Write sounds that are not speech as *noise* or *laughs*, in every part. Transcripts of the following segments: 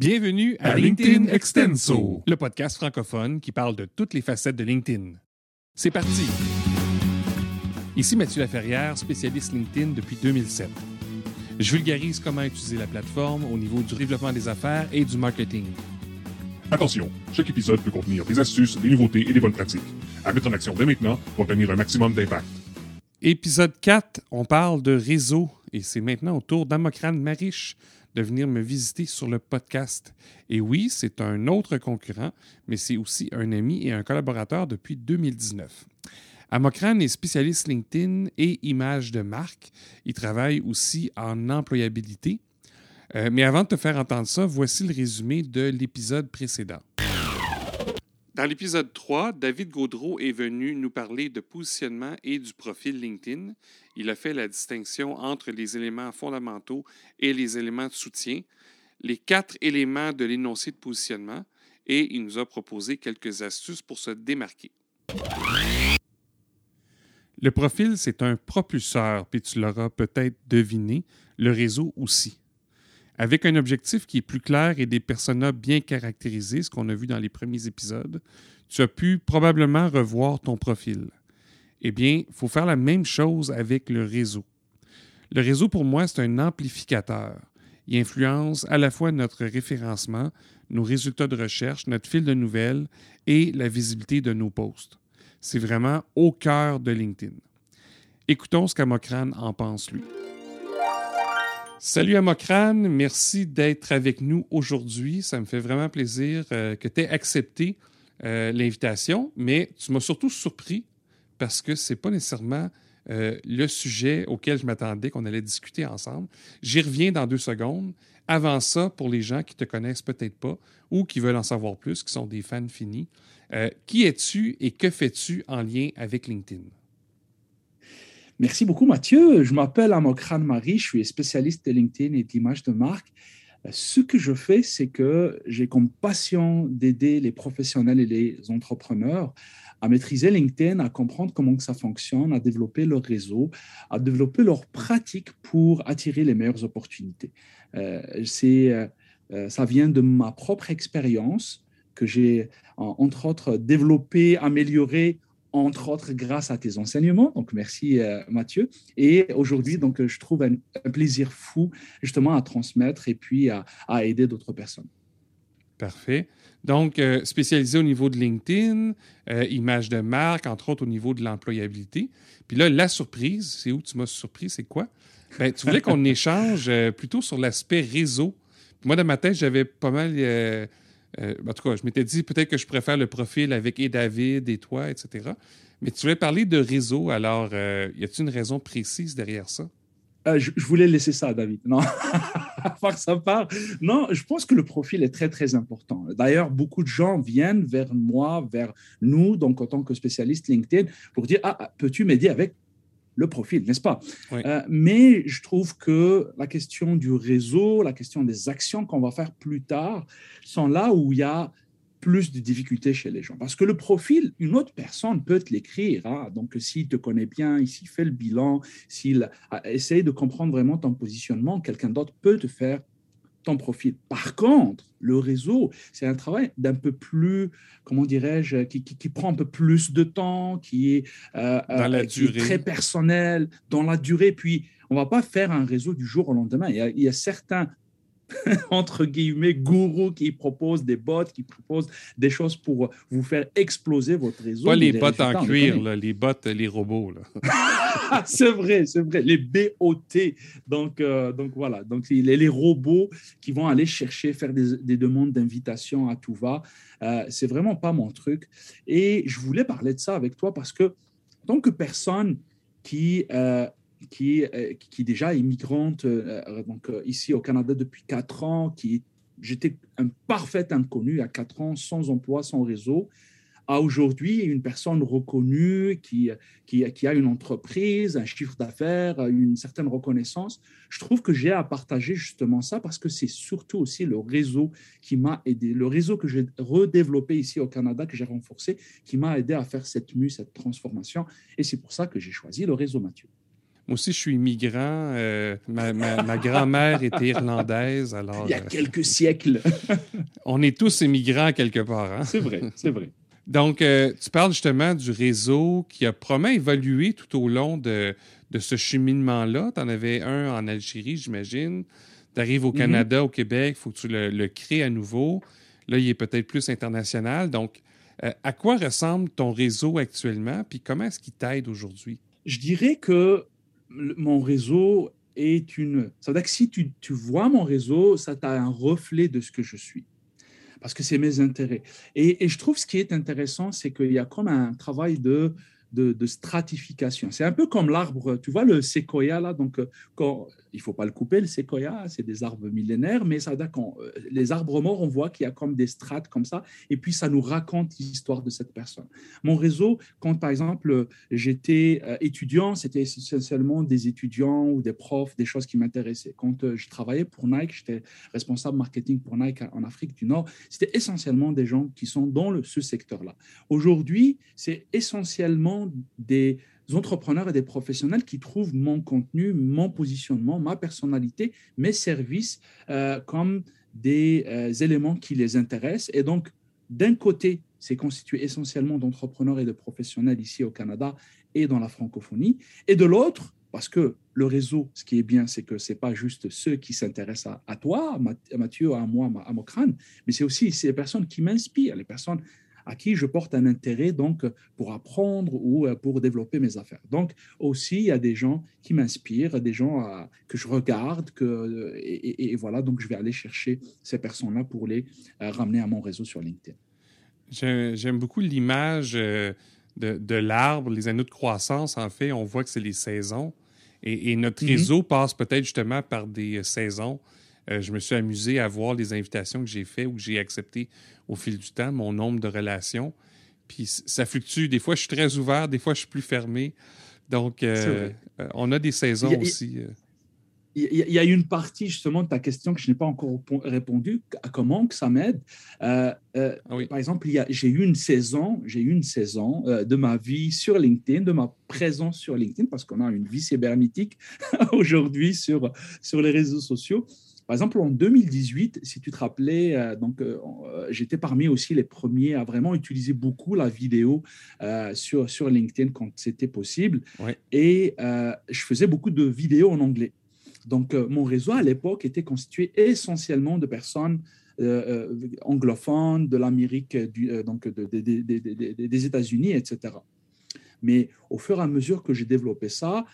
Bienvenue à, LinkedIn, Extenso, le podcast francophone qui parle de toutes les facettes de LinkedIn. C'est parti! Ici Mathieu Laferrière, spécialiste LinkedIn depuis 2007. Je vulgarise comment utiliser la plateforme au niveau du développement des affaires et du marketing. Attention, chaque épisode peut contenir des astuces, des nouveautés et des bonnes pratiques. À mettre en action dès maintenant pour obtenir un maximum d'impact. Épisode 4, on parle de réseau et c'est maintenant au tour d'Amokran Mariche de venir me visiter sur le podcast. Et oui, c'est un autre concurrent, mais c'est aussi un ami et un collaborateur depuis 2019. Amokran est spécialiste LinkedIn et image de marque. Il travaille aussi en employabilité. Euh, mais avant de te faire entendre ça, voici le résumé de l'épisode précédent. Dans l'épisode 3, David Gaudreau est venu nous parler de positionnement et du profil LinkedIn. Il a fait la distinction entre les éléments fondamentaux et les éléments de soutien, les quatre éléments de l'énoncé de positionnement, et il nous a proposé quelques astuces pour se démarquer. Le profil, c'est un propulseur, puis tu l'auras peut-être deviné, le réseau aussi. Avec un objectif qui est plus clair et des personas bien caractérisés, ce qu'on a vu dans les premiers épisodes, tu as pu probablement revoir ton profil. Eh bien, il faut faire la même chose avec le réseau. Le réseau, pour moi, c'est un amplificateur. Il influence à la fois notre référencement, nos résultats de recherche, notre fil de nouvelles et la visibilité de nos posts. C'est vraiment au cœur de LinkedIn. Écoutons ce qu'Amokran en pense lui. Salut Amokran, merci d'être avec nous aujourd'hui. Ça me fait vraiment plaisir euh, que tu aies accepté euh, l'invitation, mais tu m'as surtout surpris parce que ce n'est pas nécessairement euh, le sujet auquel je m'attendais qu'on allait discuter ensemble. J'y reviens dans deux secondes. Avant ça, pour les gens qui te connaissent peut-être pas ou qui veulent en savoir plus, qui sont des fans finis, qui es-tu et que fais-tu en lien avec LinkedIn? Merci beaucoup, Mathieu. Je m'appelle Amokran Marie, je suis spécialiste de LinkedIn et d'image de marque. Ce que je fais, c'est que j'ai comme passion d'aider les professionnels et les entrepreneurs à maîtriser LinkedIn, à comprendre comment ça fonctionne, à développer leur réseau, à développer leurs pratiques pour attirer les meilleures opportunités. Euh, c'est, euh, ça vient de ma propre expérience que j'ai, entre autres, développé, amélioré entre autres grâce à tes enseignements. Donc, merci euh, Mathieu. Et aujourd'hui, donc, je trouve un, plaisir fou justement à transmettre et puis à, aider d'autres personnes. Parfait. Donc, euh, spécialisé au niveau de LinkedIn, euh, image de marque, entre autres au niveau de l'employabilité. Puis là, la surprise, c'est où tu m'as surpris, c'est quoi? Ben, tu voulais *laughs* qu'on échange plutôt sur l'aspect réseau. moi, dans ma tête, j'avais pas mal euh, en tout cas, je m'étais dit peut-être que je préfère le profil avec et David et toi, etc. Mais tu voulais parler de réseau, alors euh, y a-t-il une raison précise derrière ça? Euh, je, voulais laisser ça, David. Non, à part ça part. Non, je pense que le profil est très, très important. D'ailleurs, beaucoup de gens viennent vers moi, vers nous, donc en tant que spécialiste LinkedIn, pour dire Ah, peux-tu m'aider avec le profil, n'est-ce pas? Euh, Mais je trouve que la question du réseau, la question des actions qu'on va faire plus tard, sont là où il y a plus de difficultés chez les gens. Parce que le profil, une autre personne peut te l'écrire. Hein. Donc, s'il te connaît bien, s'il fait le bilan, s'il essaye de comprendre vraiment ton positionnement, quelqu'un d'autre peut te faire ton profil. Par contre, le réseau, c'est un travail d'un peu plus, comment dirais-je, qui, qui, prend un peu plus de temps, qui est, euh, dans la euh, très personnel, dans la durée. Puis, on ne va pas faire un réseau du jour au lendemain. Il y a, il y a certains *laughs* entre guillemets, gourous qui proposent des bots, qui proposent des choses pour vous faire exploser votre réseau. Pas les bots en cuir, les bots, les robots. *laughs* c'est vrai, c'est vrai. Les BOT. Donc, euh, donc voilà. Donc, les, les, robots qui vont aller chercher, faire des, demandes d'invitation à tout va. Euh, c'est vraiment pas mon truc. Et je voulais parler de ça avec toi parce que, tant que personne qui euh, qui, euh, qui déjà est migrante euh, euh, donc, ici au Canada depuis quatre ans, qui j'étais un parfait inconnu à quatre ans, sans emploi, sans réseau, à aujourd'hui une personne reconnue qui, qui, qui, a une entreprise, un chiffre d'affaires, une certaine reconnaissance. Je trouve que j'ai à partager justement ça parce que c'est surtout aussi le réseau qui m'a aidé, le réseau que j'ai redéveloppé ici au Canada, que j'ai renforcé, qui m'a aidé à faire cette mue, cette transformation. Et c'est pour ça que j'ai choisi le réseau Mathieu. Moi aussi, je suis immigrant. ma, grand-mère était irlandaise. Alors, Il y a quelques siècles. *laughs* on est tous immigrants quelque part. Hein? C'est vrai, c'est vrai. Donc, tu parles justement du réseau qui a probablement évolué tout au long de, de ce cheminement-là. Tu en avais un en Algérie, j'imagine. Tu arrives au mhm. Canada, au Québec, il faut que tu le, crées à nouveau. Là, il est peut-être plus international. Donc, euh, à quoi ressemble ton réseau actuellement, puis comment est-ce qu'il t'aide aujourd'hui? Je dirais que mon réseau est une... Ça veut dire que si tu, tu vois mon réseau, ça t'a un reflet de ce que je suis parce que c'est mes intérêts. Et, et, je trouve ce qui est intéressant, c'est qu'il y a comme un travail de de, stratification. C'est un peu comme l'arbre, tu vois le séquoia là, donc euh, quand, il faut pas le couper, le séquoia, c'est des arbres millénaires, mais ça quand euh, les arbres morts, on voit qu'il y a comme des strates comme ça, et puis ça nous raconte l'histoire de cette personne. Mon réseau, quand par exemple j'étais euh, étudiant, c'était essentiellement des étudiants ou des profs, des choses qui m'intéressaient. Quand je travaillais pour Nike, j'étais responsable marketing pour Nike en Afrique du Nord, c'était essentiellement des gens qui sont dans ce secteur-là. Aujourd'hui, c'est essentiellement des entrepreneurs et des professionnels qui trouvent mon contenu, mon positionnement, ma personnalité, mes services euh, comme des euh, éléments qui les intéressent. Et donc, d'un côté, c'est constitué essentiellement d'entrepreneurs et de professionnels ici au Canada et dans la francophonie. Et de l'autre, parce que le réseau, ce qui est bien, c'est que ce n'est pas juste ceux qui s'intéressent à, toi, à Mathieu, à moi, à Mokran, mais c'est aussi ces personnes qui m'inspirent, les personnes à qui je porte un intérêt donc pour apprendre ou euh, pour développer mes affaires. Donc aussi, il y a des gens qui m'inspirent, des gens euh, que je regarde, que, euh, et, voilà, donc je vais aller chercher ces personnes-là pour les ramener à mon réseau sur LinkedIn. J'aime beaucoup l'image de, de l'arbre, les anneaux de croissance. En fait, on voit que c'est les saisons. Et, notre mm-hmm. réseau passe peut-être justement par des saisons. Je me suis amusé à voir les invitations que j'ai faites ou que j'ai acceptées au fil du temps, mon nombre de relations. Puis ça fluctue. Des fois, je suis très ouvert, des fois, je suis plus fermé. Donc, euh, euh, on a des saisons aussi. Euh. Il y, a une partie justement de ta question que je n'ai pas encore répondu. À comment que ça m'aide ah Par exemple, j'ai eu une saison, j'ai eu une saison de ma vie sur LinkedIn, de ma présence sur LinkedIn, parce qu'on a une vie cybernétique *laughs* aujourd'hui sur sur les réseaux sociaux. Par exemple, en 2018, si tu te rappelais, euh, donc euh, euh, j'étais parmi aussi les premiers à vraiment utiliser beaucoup la vidéo sur, sur LinkedIn quand c'était possible. Et je faisais beaucoup de vidéos en anglais. Donc, mon réseau à l'époque était constitué essentiellement de personnes anglophones de l'Amérique, donc des États-Unis, etc. Mais au fur et à mesure que j'ai développé ça,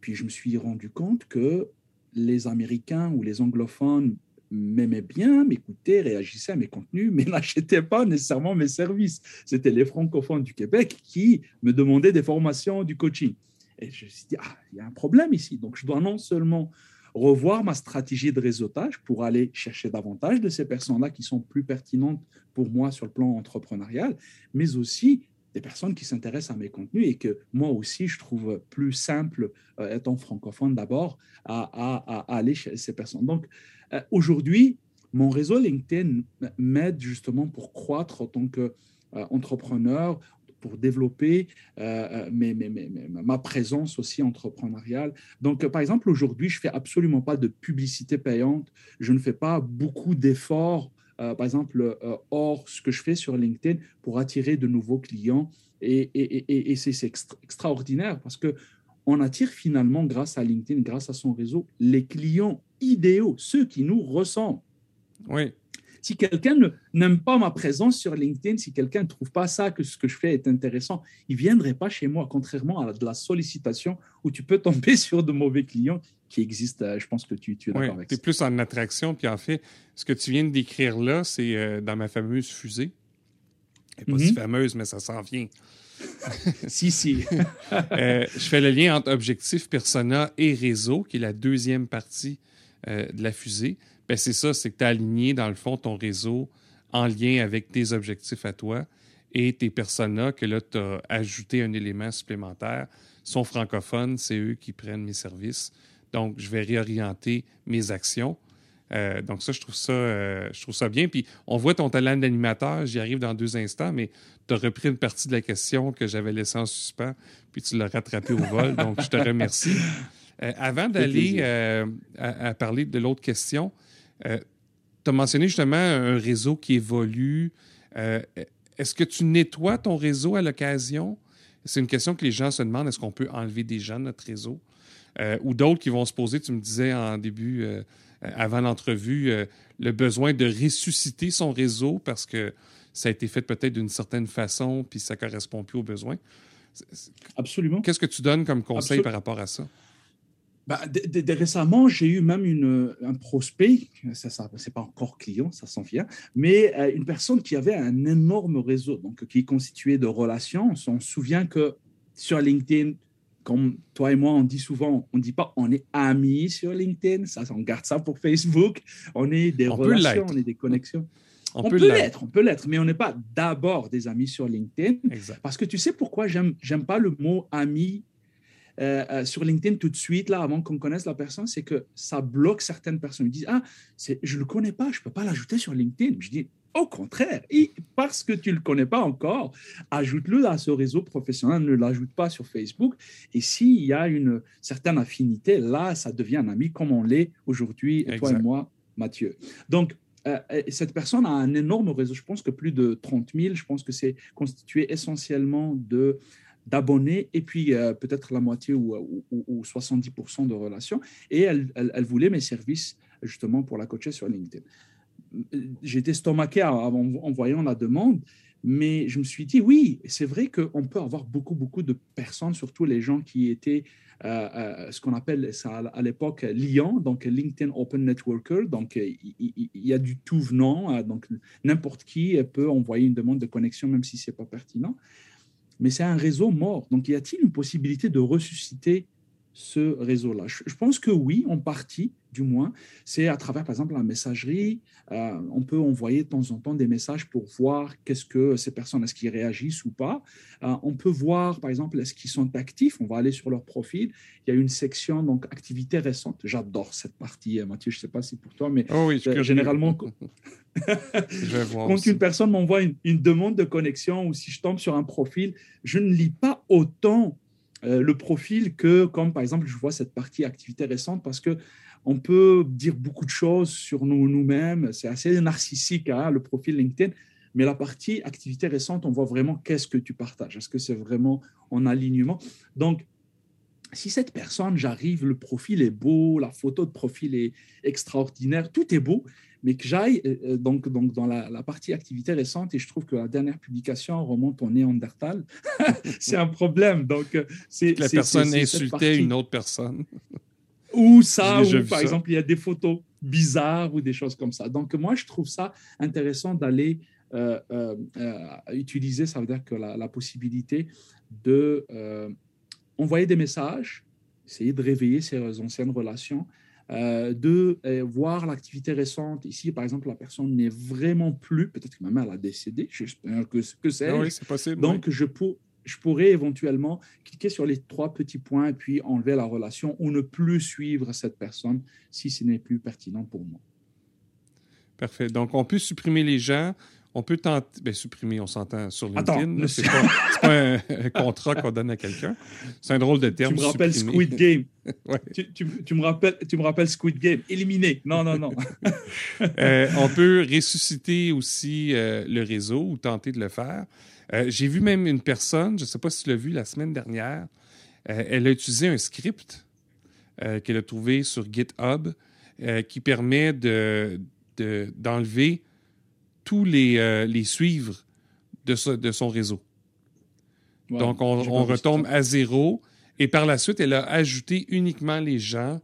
puis je me suis rendu compte que les Américains ou les anglophones m'aimaient bien, m'écoutaient, réagissaient à mes contenus, mais *laughs* n'achetaient pas nécessairement mes services. C'était les francophones du Québec qui me demandaient des formations, du coaching. Et je me suis dit, ah, il y a un problème ici. Donc, je dois non seulement revoir ma stratégie de réseautage pour aller chercher davantage de ces personnes-là qui sont plus pertinentes pour moi sur le plan entrepreneurial, mais aussi des personnes qui s'intéressent à mes contenus et que moi aussi, je trouve plus simple, euh, étant francophone d'abord, à, aller chez ces personnes. Donc, euh, aujourd'hui, mon réseau LinkedIn m'aide justement pour croître en tant qu'entrepreneur, euh, pour développer ma présence aussi entrepreneuriale. Donc, par exemple, aujourd'hui, je ne fais absolument pas de publicité payante. Je ne fais pas beaucoup d'efforts euh, par exemple, euh, hors ce que je fais sur LinkedIn pour attirer de nouveaux clients. Et, c'est extraordinaire parce que on attire finalement, grâce à LinkedIn, grâce à son réseau, les clients idéaux, ceux qui nous ressemblent. Oui. Si quelqu'un n'aime pas ma présence sur LinkedIn, si quelqu'un ne trouve pas ça, que ce que je fais est intéressant, il ne viendrait pas chez moi, contrairement à de la sollicitation où tu peux tomber *laughs* sur de mauvais clients qui existent. Euh, je pense que tu, tu es d'accord avec ça. Tu es plus en attraction. Puis en fait, ce que tu viens de décrire là, c'est euh, dans ma fameuse fusée. Elle n'est pas si mhm. fameuse, mais ça s'en vient. *laughs* *laughs* si, si. Euh, je fais le lien entre objectif, persona et réseau, qui est la deuxième partie de la fusée. Ben, c'est ça, c'est que tu as aligné, dans le fond, ton réseau en lien avec tes objectifs à toi et tes personas que là, tu as ajouté un élément supplémentaire. sont francophones, c'est eux qui prennent mes services. Donc, je vais réorienter mes actions. Euh, donc, ça, je trouve ça, euh, je trouve ça bien. Puis, on voit ton talent d'animateur, j'y arrive dans deux instants, mais tu as repris une partie de la question que j'avais laissée en suspens, puis tu l'as rattrapée au vol. Donc, je te remercie. *laughs* Euh, avant d'aller à, parler de l'autre question, euh, tu as mentionné justement un réseau qui évolue. est-ce que tu nettoies ton réseau à l'occasion? C'est une question que les gens se demandent. Est-ce qu'on peut enlever des gens de notre réseau? ou d'autres qui vont se poser, tu me disais en début, avant l'entrevue, le besoin de ressusciter son réseau parce que ça a été fait peut-être d'une certaine façon, puis ça ne correspond plus aux besoins. Absolument. Qu'est-ce que tu donnes comme conseil par rapport à ça? Bah, récemment, j'ai eu même une, un prospect, ça c'est pas encore client, ça s'en vient, mais euh, une personne qui avait un énorme réseau, donc qui est constitué de relations. On se souvient que sur LinkedIn, comme toi et moi, on dit souvent, on ne dit pas on est amis sur LinkedIn, ça, on garde ça pour Facebook, on est des relations, on est des connexions. On, peut l'être, on peut l'être, mais on n'est pas d'abord des amis sur LinkedIn. Parce que tu sais pourquoi j'aime, j'aime pas le mot ami euh, euh, sur LinkedIn tout de suite, là, avant qu'on connaisse la personne, c'est que ça bloque certaines personnes. Ils disent Ah, je ne le connais pas, je ne peux pas l'ajouter sur LinkedIn. Je dis Au contraire, parce que tu ne le connais pas encore, ajoute-le à ce réseau professionnel, ne l'ajoute pas sur Facebook. Et s'il y a une certaine affinité, là, ça devient un ami comme on l'est aujourd'hui, toi et moi, Mathieu. Donc, euh, cette personne a un énorme réseau. Je pense que plus de 30 000. Je pense que c'est constitué essentiellement de d'abonnés et puis euh, peut-être la moitié ou, ou, 70% de relations. Et elle, voulait mes services justement pour la coacher sur LinkedIn. J'étais stomaqué en, en, voyant la demande, mais je me suis dit, oui, c'est vrai qu'on peut avoir beaucoup, beaucoup de personnes, surtout les gens qui étaient euh, euh, ce qu'on appelle ça à l'époque liant, donc LinkedIn Open Networker. Donc, il, y a du tout venant. Euh, donc, n'importe qui peut envoyer une demande de connexion, même si ce n'est pas pertinent. Mais c'est un réseau mort. Donc, y a-t-il une possibilité de ressusciter ce réseau-là? Je pense que oui, en partie du moins, c'est à travers, par exemple, la messagerie. Euh, on peut envoyer de temps en temps des messages pour voir qu'est-ce que ces personnes, est-ce qu'ils réagissent ou pas. Euh, on peut voir, par exemple, est-ce qu'ils sont actifs. On va aller sur leur profil. Il y a une section, donc, activités récentes. J'adore cette partie, euh, Mathieu. Je ne sais pas si pour toi, mais oh oui, généralement, *laughs* quand une personne m'envoie une, une, demande de connexion ou si je tombe sur un profil, je ne lis pas autant le profil que, comme par exemple, je vois cette partie activité récente parce que on peut dire beaucoup de choses sur nous, nous-mêmes. C'est assez narcissique, hein, le profil LinkedIn. Mais la partie activité récente, on voit vraiment qu'est-ce que tu partages. Est-ce que c'est vraiment en alignement? Donc, si cette personne, j'arrive, le profil est beau, la photo de profil est extraordinaire, tout est beau, mais que j'aille euh, euh, donc, donc dans la, partie activité récente et je trouve que la dernière publication remonte au Néandertal, *laughs* c'est un problème. Donc, euh, c'est la personne insultait une autre personne. Ou ça, ou par exemple, il y a des photos bizarres ou des choses comme ça. Donc, moi, je trouve ça intéressant d'aller euh, euh, euh, utiliser, ça veut dire que la, possibilité de envoyer des messages, essayer de réveiller ces anciennes relations, de voir l'activité récente. Ici, par exemple, la personne n'est vraiment plus, peut-être que même elle a décédé, j'espère que, que c'est. Ah oui, c'est possible. Donc, je peux je pourrais éventuellement cliquer sur les trois petits points et puis enlever la relation ou ne plus suivre cette personne si ce n'est plus pertinent pour moi. Parfait. Donc, on peut supprimer les gens. On peut tenter. Bien, supprimer, on s'entend sur LinkedIn. Ce n'est pas, un, contrat qu'on donne à quelqu'un. C'est un drôle de terme. Tu me rappelles Squid Game. *laughs* tu, me rappelles, tu me rappelles Squid Game. Éliminé. Non, non, non. *laughs* Euh, on peut ressusciter aussi euh, le réseau ou tenter de le faire. Euh, j'ai vu même une personne, je ne sais pas si tu l'as vu la semaine dernière, elle a utilisé un script qu'elle a trouvé sur GitHub qui permet de, d'enlever tous les, les suivres de, de son réseau. Donc, on, retombe à zéro. Et par la suite, elle a ajouté uniquement les gens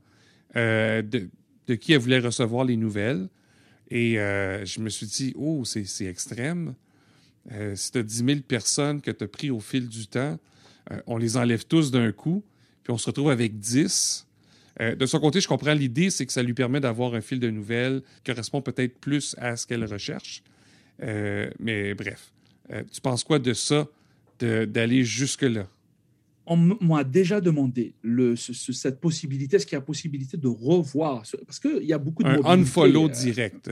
de, de, qui elle voulait recevoir les nouvelles. Et je me suis dit, oh, c'est extrême. Euh, si tu as 10 000 personnes que tu as pris au fil du temps, euh, on les enlève tous d'un coup, puis on se retrouve avec 10. Euh, de son côté, je comprends l'idée, c'est que ça lui permet d'avoir un fil de nouvelles qui correspond peut-être plus à ce qu'elle recherche. mais bref, tu penses quoi de ça, d'aller jusque-là? On m'a déjà demandé le, cette possibilité, est-ce qu'il y a possibilité de revoir Parce qu'il y a beaucoup de. Un unfollow direct.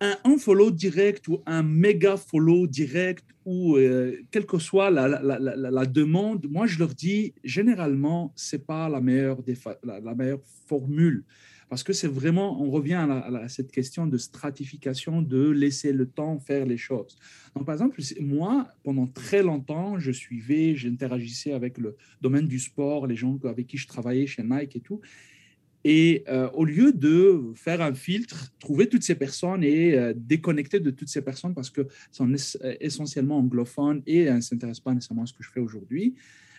Un unfollow direct ou un méga follow direct ou quelle que soit la, la, la, la, demande, moi je leur dis généralement, ce n'est pas la meilleure, des la, meilleure formule. Parce que c'est vraiment, on revient à, cette question de stratification, de laisser le temps faire les choses. Donc, par exemple, moi, pendant très longtemps, je suivais, j'interagissais avec le domaine du sport, les gens avec qui je travaillais chez Nike et tout. Et euh, au lieu de faire un filtre, trouver toutes ces personnes et euh, déconnecter de toutes ces personnes parce que sont essentiellement anglophones et ne s'intéressent pas nécessairement à ce que je fais aujourd'hui,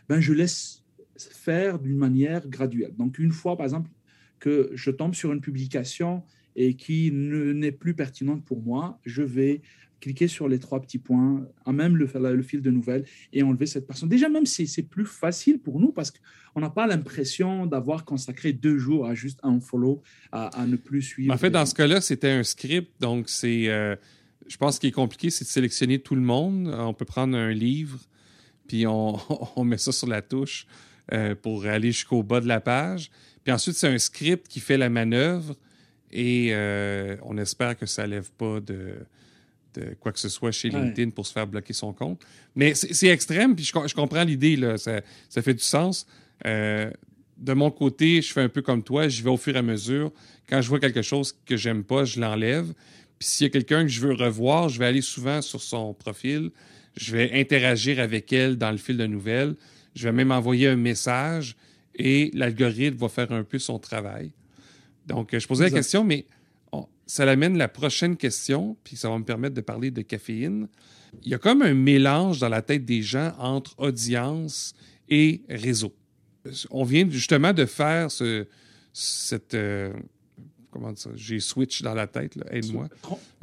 ben, je laisse faire d'une manière graduelle. Donc, une fois, par exemple, que je tombe sur une publication et qui n'est plus pertinente pour moi, je vais cliquer sur les trois petits points, à même le, le fil de nouvelles et enlever cette personne. Déjà, même si c'est plus facile pour nous parce qu'on n'a pas l'impression d'avoir consacré deux jours à juste un follow, à, ne plus suivre. En fait, dans ce cas-là, c'était un script, donc c'est. Euh, je pense ce qui est compliqué, c'est de sélectionner tout le monde. On peut prendre un livre, puis on, *laughs* on met ça sur la touche euh, pour aller jusqu'au bas de la page. Puis ensuite, c'est un script qui fait la manœuvre et euh, on espère que ça ne lève pas de, quoi que ce soit chez LinkedIn pour se faire bloquer son compte. Mais c'est extrême, puis je, comprends l'idée, là, ça, fait du sens. Euh, de mon côté, je fais un peu comme toi, j'y vais au fur et à mesure. Quand je vois quelque chose que j'aime pas, je l'enlève. Puis s'il y a quelqu'un que je veux revoir, je vais aller souvent sur son profil, je vais interagir avec elle dans le fil de nouvelles, je vais même envoyer un message et l'algorithme va faire un peu son travail. Donc, je posais la question, mais ça l'amène la prochaine question, puis ça va me permettre de parler de caféine. Il y a comme un mélange dans la tête des gens entre audience et réseau. On vient justement de faire ce, cette. Euh, comment dire ça? J'ai switch dans la tête, aide-moi.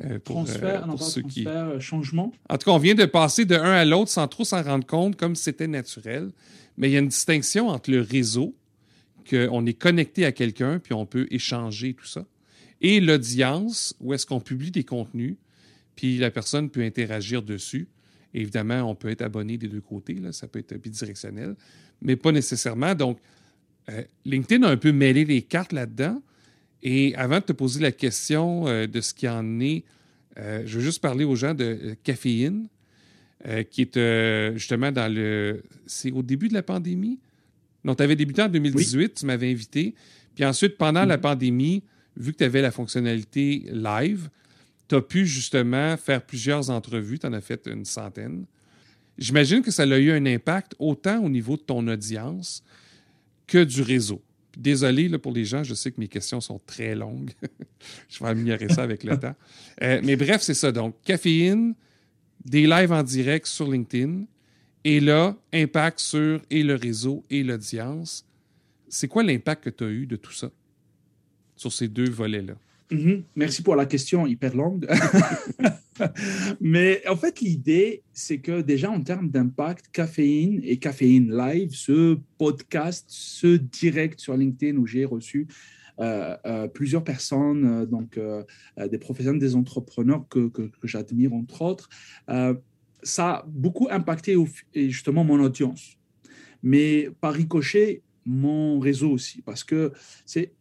Euh, transfert, euh, pour transfert, changement. En tout cas, on vient de passer de un à l'autre sans trop s'en rendre compte, comme c'était naturel. Mais il y a une distinction entre le réseau, qu'on est connecté à quelqu'un, puis on peut échanger tout ça, et l'audience, où est-ce qu'on publie des contenus, puis la personne peut interagir dessus. évidemment, on peut être abonné des deux côtés, là, ça peut être bidirectionnel, mais pas nécessairement. Donc, euh, LinkedIn a un peu mêlé les cartes là-dedans. Et avant de te poser la question euh, de ce qui en est, euh, je veux juste parler aux gens de caféine. Euh, qui est euh, justement dans le. C'est au début de la pandémie? Non, tu avais débuté en 2018, tu m'avais invité. Puis ensuite, pendant la mhm. pandémie, vu que tu avais la fonctionnalité live, tu as pu justement faire plusieurs entrevues. Tu en as fait une centaine. J'imagine que ça a eu un impact autant au niveau de ton audience que du réseau. Désolé là, pour les gens, je sais que mes questions sont très longues. *laughs* je vais améliorer ça avec le *laughs* temps. Euh, mais bref, c'est ça. Donc, caféine, des lives en direct sur LinkedIn. Et là, impact sur et le réseau et l'audience. C'est quoi l'impact que tu as eu de tout ça? Sur ces deux volets-là? Mm-hmm. Merci pour la question hyper longue. *laughs* Mais en fait, l'idée, c'est que déjà en termes d'impact, Caféine et Caféine Live, ce podcast, ce direct sur LinkedIn où j'ai reçu plusieurs personnes, euh, donc des professionnels, des entrepreneurs que, que, j'admire entre autres. ça a beaucoup impacté justement mon audience, mais par ricochet, mon réseau aussi, parce que c'est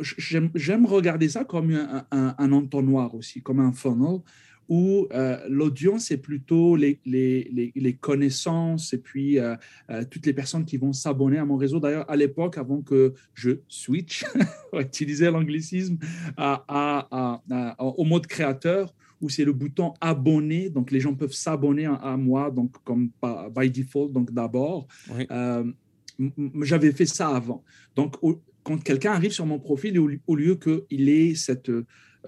j'aime regarder ça comme un, entonnoir aussi, comme un funnel où euh, l'audience est plutôt les, les, les, connaissances et puis euh, euh, toutes les personnes qui vont s'abonner à mon réseau. D'ailleurs, à l'époque, avant que je switch, *laughs* utiliser l'anglicisme, à, au mode créateur, où c'est le bouton abonner, donc les gens peuvent s'abonner à, moi, donc comme by default, donc d'abord. J'avais fait ça avant. Donc, quand quelqu'un arrive sur mon profil, au, au lieu qu'il ait cette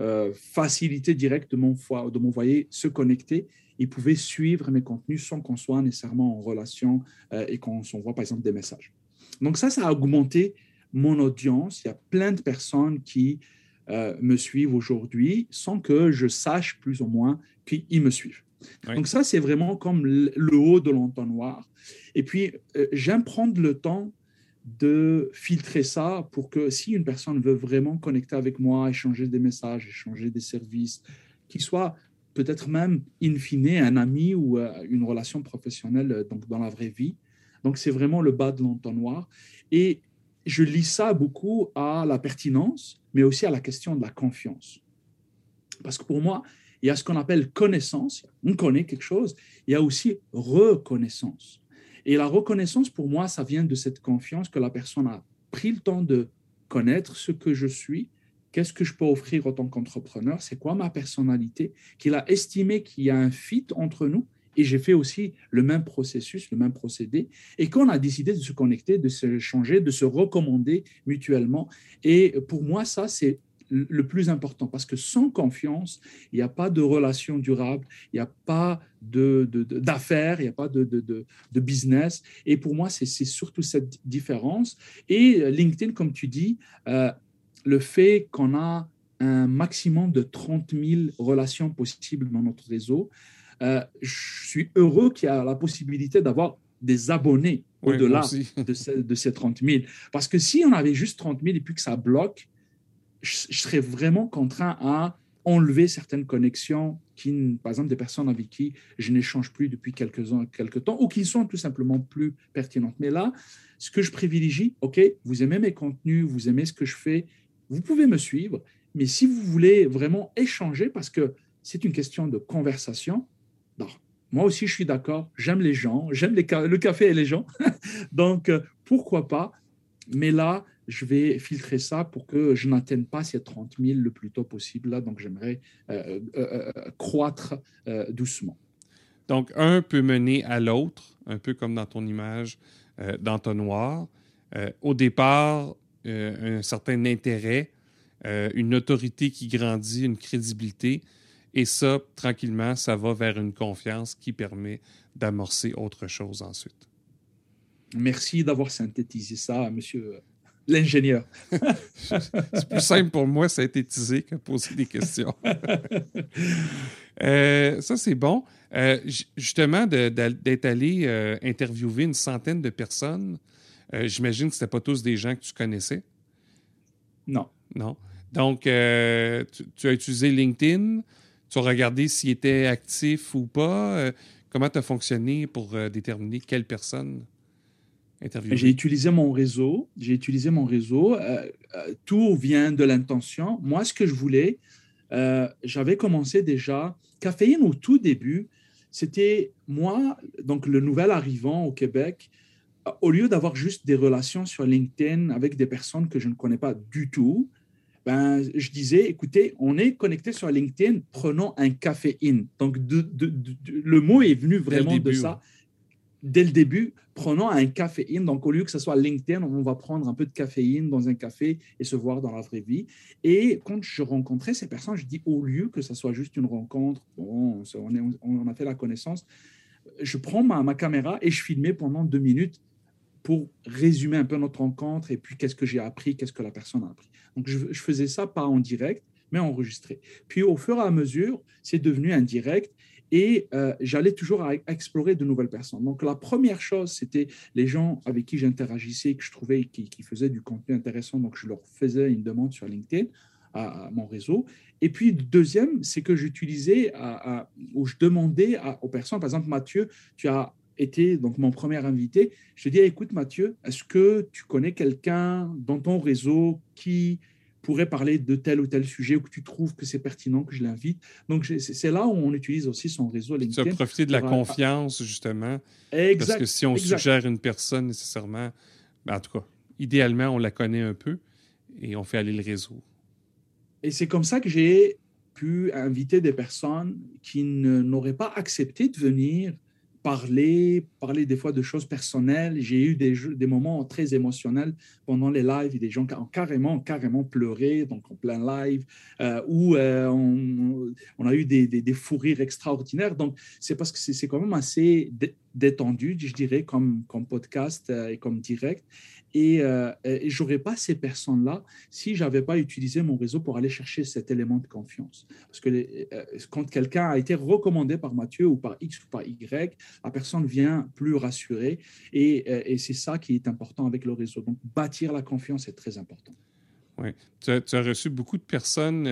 euh, facilité directe de foyer, se connecter. Ils pouvaient suivre mes contenus sans qu'on soit nécessairement en relation euh, et qu'on s'envoie par exemple des messages. Donc ça, ça a augmenté mon audience. Il y a plein de personnes qui euh, me suivent aujourd'hui sans que je sache plus ou moins qu'ils me suivent. Donc ça, c'est vraiment comme le haut de l'entonnoir. Et puis, j'aime prendre le temps de filtrer ça pour que si une personne veut vraiment connecter avec moi, échanger des messages, échanger des services, qu'il soit peut-être même in fine un ami ou euh, une relation professionnelle euh, donc dans la vraie vie, Donc, c'est vraiment le bas de l'entonnoir. Et je lis ça beaucoup à la pertinence, mais aussi à la question de la confiance. Parce que pour moi, il y a ce qu'on appelle connaissance, on connaît quelque chose, il y a aussi reconnaissance. Et la reconnaissance, pour moi, ça vient de cette confiance que la personne a pris le temps de connaître ce que je suis, qu'est-ce que je peux offrir en tant qu'entrepreneur, c'est quoi ma personnalité, qu'il a estimé qu'il y a un fit entre nous. Et j'ai fait aussi le même processus, le même procédé. Et qu'on a décidé de se connecter, de se changer, de se recommander mutuellement. Et pour moi, ça, c'est le plus important parce que sans confiance, il n'y a pas de relation durable, il n'y a pas d'affaires, il n'y a pas de, de, business. Et pour moi, c'est surtout cette différence. Et LinkedIn, comme tu dis, euh, le fait qu'on a un maximum de 30 000 relations possibles dans notre réseau, euh, je suis heureux qu'il y a la possibilité d'avoir des abonnés au-delà de, de, ces 30 000. Parce que si on avait juste 30 000 et puis que ça bloque, je, serais vraiment contraint à enlever certaines connexions qui, par exemple, des personnes avec qui je n'échange plus depuis quelques, quelques temps ou qui sont tout simplement plus pertinentes. Mais là, ce que je privilégie, OK, vous aimez mes contenus, vous aimez ce que je fais, vous pouvez me suivre, mais si vous voulez vraiment échanger, parce que c'est une question de conversation, moi aussi je suis d'accord, j'aime les gens, j'aime le café et les gens, *laughs* donc euh, pourquoi pas, mais là, je vais filtrer ça pour que je n'atteigne pas ces 30 000 le plus tôt possible. Là, donc, j'aimerais euh, euh, euh, croître doucement. Donc, un peut mener à l'autre, un peu comme dans ton image d'entonnoir. au départ, un certain intérêt, une autorité qui grandit, une crédibilité. Et ça, tranquillement, ça va vers une confiance qui permet d'amorcer autre chose ensuite. Merci d'avoir synthétisé ça, monsieur l'ingénieur. c'est plus simple pour moi synthétiser que poser des questions. *laughs* Euh, ça, c'est bon. Euh, justement, d'être allé euh, interviewer une centaine de personnes, j'imagine que ce pas tous des gens que tu connaissais. Non. Non. Donc, tu, as utilisé LinkedIn, tu as regardé s'il était actif ou pas. comment tu as fonctionné pour déterminer quelle personne j'ai utilisé mon réseau. J'ai utilisé mon réseau. Euh, euh, tout vient de l'intention. Moi, ce que je voulais, euh, j'avais commencé déjà. Caféine au tout début, c'était moi, donc le nouvel arrivant au Québec. Au lieu d'avoir juste des relations sur LinkedIn avec des personnes que je ne connais pas du tout, ben, je disais, écoutez, on est connecté sur LinkedIn, prenons un caféine. Donc, le mot est venu vraiment de ça dès le début, prenons un caféine. Donc, au lieu que ce soit LinkedIn, on va prendre un peu de caféine dans un café et se voir dans la vraie vie. Et quand je rencontrais ces personnes, je dis, au lieu que ce soit juste une rencontre, bon, on, a fait la connaissance, je prends ma, caméra et je filmais pendant deux minutes pour résumer un peu notre rencontre et puis qu'est-ce que j'ai appris, qu'est-ce que la personne a appris. Donc, je, je faisais ça pas en direct, mais enregistré. Puis, au fur et à mesure, c'est devenu un direct et euh, j'allais toujours explorer de nouvelles personnes. Donc, la première chose, c'était les gens avec qui j'interagissais, que je trouvais qui, faisaient du contenu intéressant. Donc, je leur faisais une demande sur LinkedIn, à, mon réseau. Et puis, deuxième, c'est que j'utilisais, où je demandais aux personnes, par exemple, Mathieu, tu as été donc mon premier invité. Je dis, écoute, Mathieu, est-ce que tu connais quelqu'un dans ton réseau qui pourrait parler de tel ou tel sujet ou que tu trouves que c'est pertinent que je l'invite. Donc, c'est là où on utilise aussi son réseau LinkedIn. Tu as profité de la confiance, justement. Exact, parce que si on suggère une personne nécessairement, ben, en tout cas, idéalement, on la connaît un peu et on fait aller le réseau. Et c'est comme ça que j'ai pu inviter des personnes qui n'auraient pas accepté de venir parler, parler des fois de choses personnelles. J'ai eu des, des moments très émotionnels pendant les lives des gens qui ont carrément, carrément pleuré, donc en plein live, euh, où euh, on, on, a eu des, des, des, fous rires extraordinaires. Donc, c'est parce que c'est quand même assez détendu, je dirais, comme, comme podcast euh, et comme direct. Et, euh, je n'aurais pas ces personnes-là si je n'avais pas utilisé mon réseau pour aller chercher cet élément de confiance. Parce que euh, quand quelqu'un a été recommandé par Mathieu ou par X ou par Y, la personne vient plus rassurée. Et, euh, et c'est ça qui est important avec le réseau. Donc, bâtir la confiance est très important. Oui. Tu, as reçu beaucoup de personnes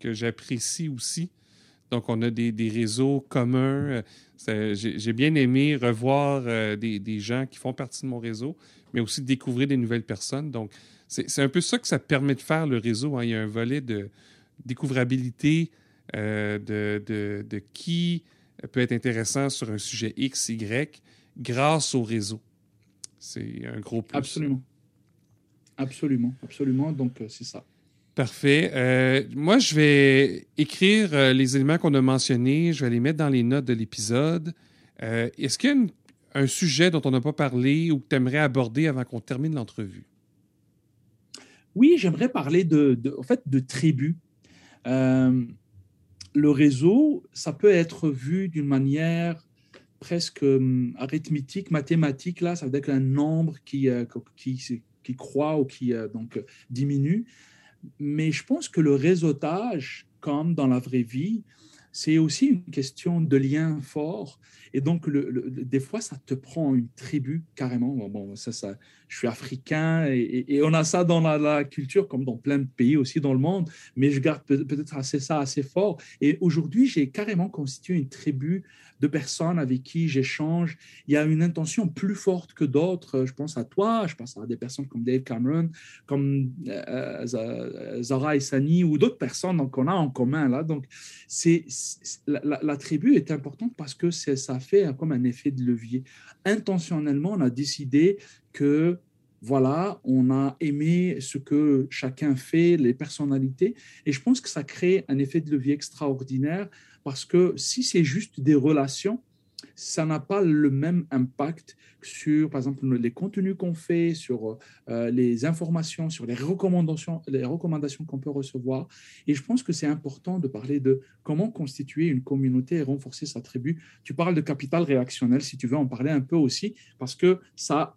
que j'apprécie aussi Donc, on a des, des réseaux communs. Euh, j'ai bien aimé revoir euh, des, des, gens qui font partie de mon réseau, mais aussi découvrir des nouvelles personnes. Donc, c'est un peu ça que ça permet de faire, le réseau. Hein. Il y a un volet de découvrabilité euh, de, de, de, qui peut être intéressant sur un sujet X, Y, grâce au réseau. C'est un gros plus. Absolument. Absolument, absolument. Donc, c'est ça. Parfait. Euh, moi, je vais écrire euh, les éléments qu'on a mentionnés. Je vais les mettre dans les notes de l'épisode. Euh, est-ce qu'il y a un sujet dont on n'a pas parlé ou que tu aimerais aborder avant qu'on termine l'entrevue? Oui, j'aimerais parler de, en fait, de tribus. le réseau, ça peut être vu d'une manière presque hum, arithmétique, mathématique. Là, ça veut dire qu'un nombre qui, qui, qui croît ou qui donc, diminue. Mais je pense que le réseautage, comme dans la vraie vie, c'est aussi une question de lien fort. Et donc, des fois, ça te prend une tribu carrément. Bon, ça, ça, je suis africain et, on a ça dans la, culture, comme dans plein de pays aussi dans le monde, mais je garde peut-être assez ça assez fort. Et aujourd'hui, j'ai carrément constitué une tribu de personnes avec qui j'échange. Il y a une intention plus forte que d'autres. Je pense à toi, je pense à des personnes comme Dave Cameron, comme euh, Zara Essani ou d'autres personnes qu'on a en commun là. Donc, c'est la, tribu est importante parce que ça fait comme un effet de levier. Intentionnellement, on a décidé que voilà, on a aimé ce que chacun fait, les personnalités, et je pense que ça crée un effet de levier extraordinaire parce que si c'est juste des relations, ça n'a pas le même impact sur, par exemple, les contenus qu'on fait, sur euh, les informations, sur les recommandations, les recommandations qu'on peut recevoir. Et je pense que c'est important de parler de comment constituer une communauté et renforcer sa tribu. Tu parles de capital réactionnel, si tu veux en parler un peu aussi, parce que ça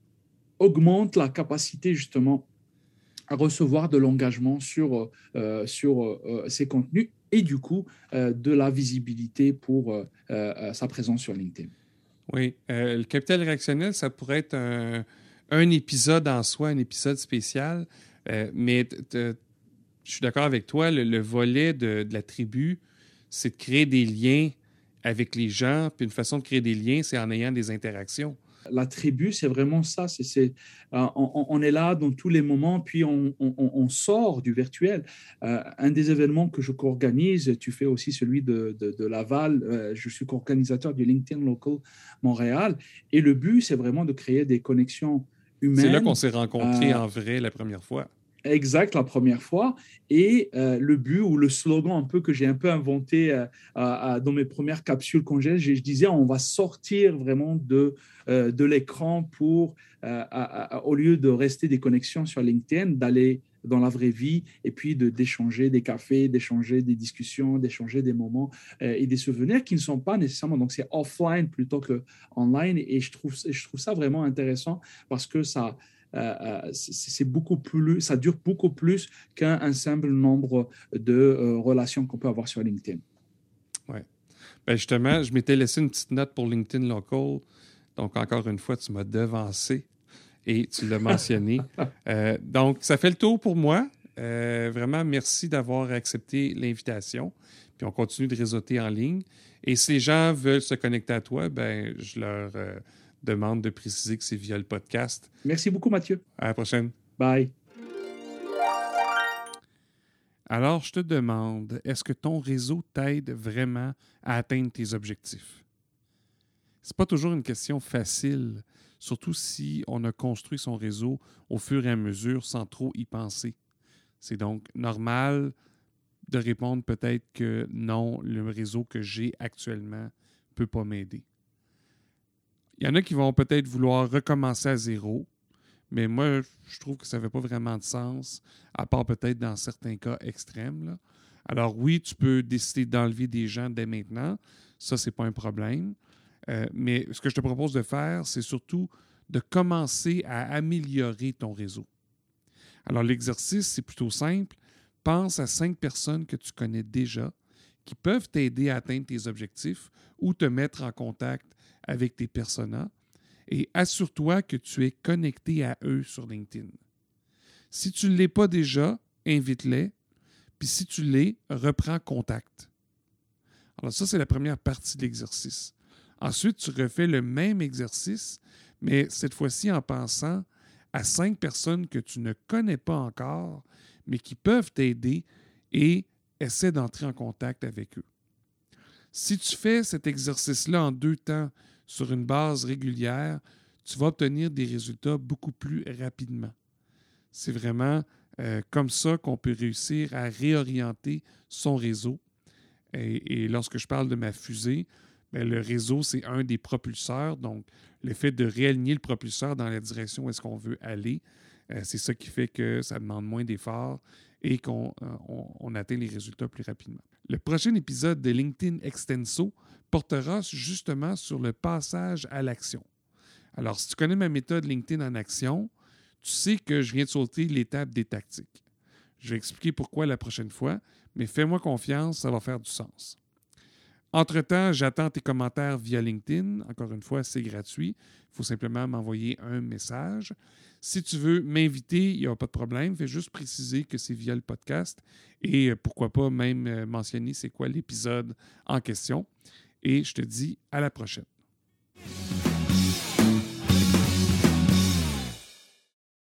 augmente la capacité justement à recevoir de l'engagement sur, euh, sur euh, ces contenus et du coup euh, de la visibilité pour euh, euh, sa présence sur LinkedIn. Oui, le capital réactionnel, ça pourrait être un, épisode en soi, un épisode spécial, mais je suis d'accord avec toi, le, volet de, de, la tribu, c'est de créer des liens avec les gens, puis une façon de créer des liens, c'est en ayant des interactions. La tribu, c'est vraiment ça. C'est, euh, on, est là dans tous les moments, puis on, sort du virtuel. Euh, un des événements que je co-organise, tu fais aussi celui de, Laval. Euh, je suis co-organisateur du LinkedIn Local Montréal. Et le but, c'est vraiment de créer des connexions humaines. C'est là qu'on s'est rencontrés en vrai la première fois. Exact, la première fois. Et euh, le but ou le slogan un peu que j'ai un peu inventé euh, dans mes premières capsules congèles, je, disais on va sortir vraiment de, euh, de l'écran pour, au lieu de rester des connexions sur LinkedIn, d'aller dans la vraie vie et puis d'échanger des cafés, d'échanger des discussions, d'échanger des moments et des souvenirs qui ne sont pas nécessairement, donc c'est offline plutôt que online. Et je trouve, je trouve ça vraiment intéressant parce que ça, c'est beaucoup plus, ça dure beaucoup plus qu'un simple nombre de euh, relations qu'on peut avoir sur LinkedIn. Oui. Ben justement, je m'étais laissé une petite note pour LinkedIn Local. Donc, encore une fois, tu m'as devancé et tu l'as mentionné. *laughs* donc, ça fait le tour pour moi. vraiment, merci d'avoir accepté l'invitation. Puis on continue de réseauter en ligne. Et si les gens veulent se connecter à toi, ben, je leur demande de préciser que c'est via le podcast. Merci beaucoup, Mathieu. À la prochaine. Bye. Alors, je te demande, est-ce que ton réseau t'aide vraiment à atteindre tes objectifs? C'est pas toujours une question facile, surtout si on a construit son réseau au fur et à mesure sans trop y penser. C'est donc normal de répondre peut-être que non, le réseau que j'ai actuellement ne peut pas m'aider. Il y en a qui vont peut-être vouloir recommencer à zéro, mais moi, je trouve que ça n'avait pas vraiment de sens, à part peut-être dans certains cas extrêmes. Alors oui, tu peux décider d'enlever des gens dès maintenant. Ça, ce n'est pas un problème. Euh, mais ce que je te propose de faire, c'est surtout de commencer à améliorer ton réseau. Alors l'exercice, c'est plutôt simple. Pense à cinq personnes que tu connais déjà qui peuvent t'aider à atteindre tes objectifs ou te mettre en contact avec tes personas et assure-toi que tu es connecté à eux sur LinkedIn. Si tu ne l'es pas déjà, invite-les, puis si tu l'es, reprends contact. Alors ça, c'est la première partie de l'exercice. Ensuite, tu refais le même exercice, mais cette fois-ci en pensant à cinq personnes que tu ne connais pas encore, mais qui peuvent t'aider et essaie d'entrer en contact avec eux. Si tu fais cet exercice-là en deux temps sur une base régulière, tu vas obtenir des résultats beaucoup plus rapidement. C'est vraiment euh, comme ça qu'on peut réussir à réorienter son réseau. Et, lorsque je parle de ma fusée, bien, le réseau, c'est un des propulseurs. Donc, le fait de réaligner le propulseur dans la direction où est-ce qu'on veut aller, euh, c'est ça qui fait que ça demande moins d'efforts et qu'on euh, atteint les résultats plus rapidement. Le prochain épisode de LinkedIn Extenso portera justement sur le passage à l'action. Alors, si tu connais ma méthode LinkedIn en action, tu sais que je viens de sauter l'étape des tactiques. Je vais expliquer pourquoi la prochaine fois, mais fais-moi confiance, ça va faire du sens. Entre-temps, j'attends tes commentaires via LinkedIn. Encore une fois, c'est gratuit. Il faut simplement m'envoyer un message. Si tu veux m'inviter, il n'y a pas de problème. Fais juste préciser que c'est via le podcast et euh, pourquoi pas même euh, mentionner c'est quoi l'épisode en question. Et je te dis à la prochaine.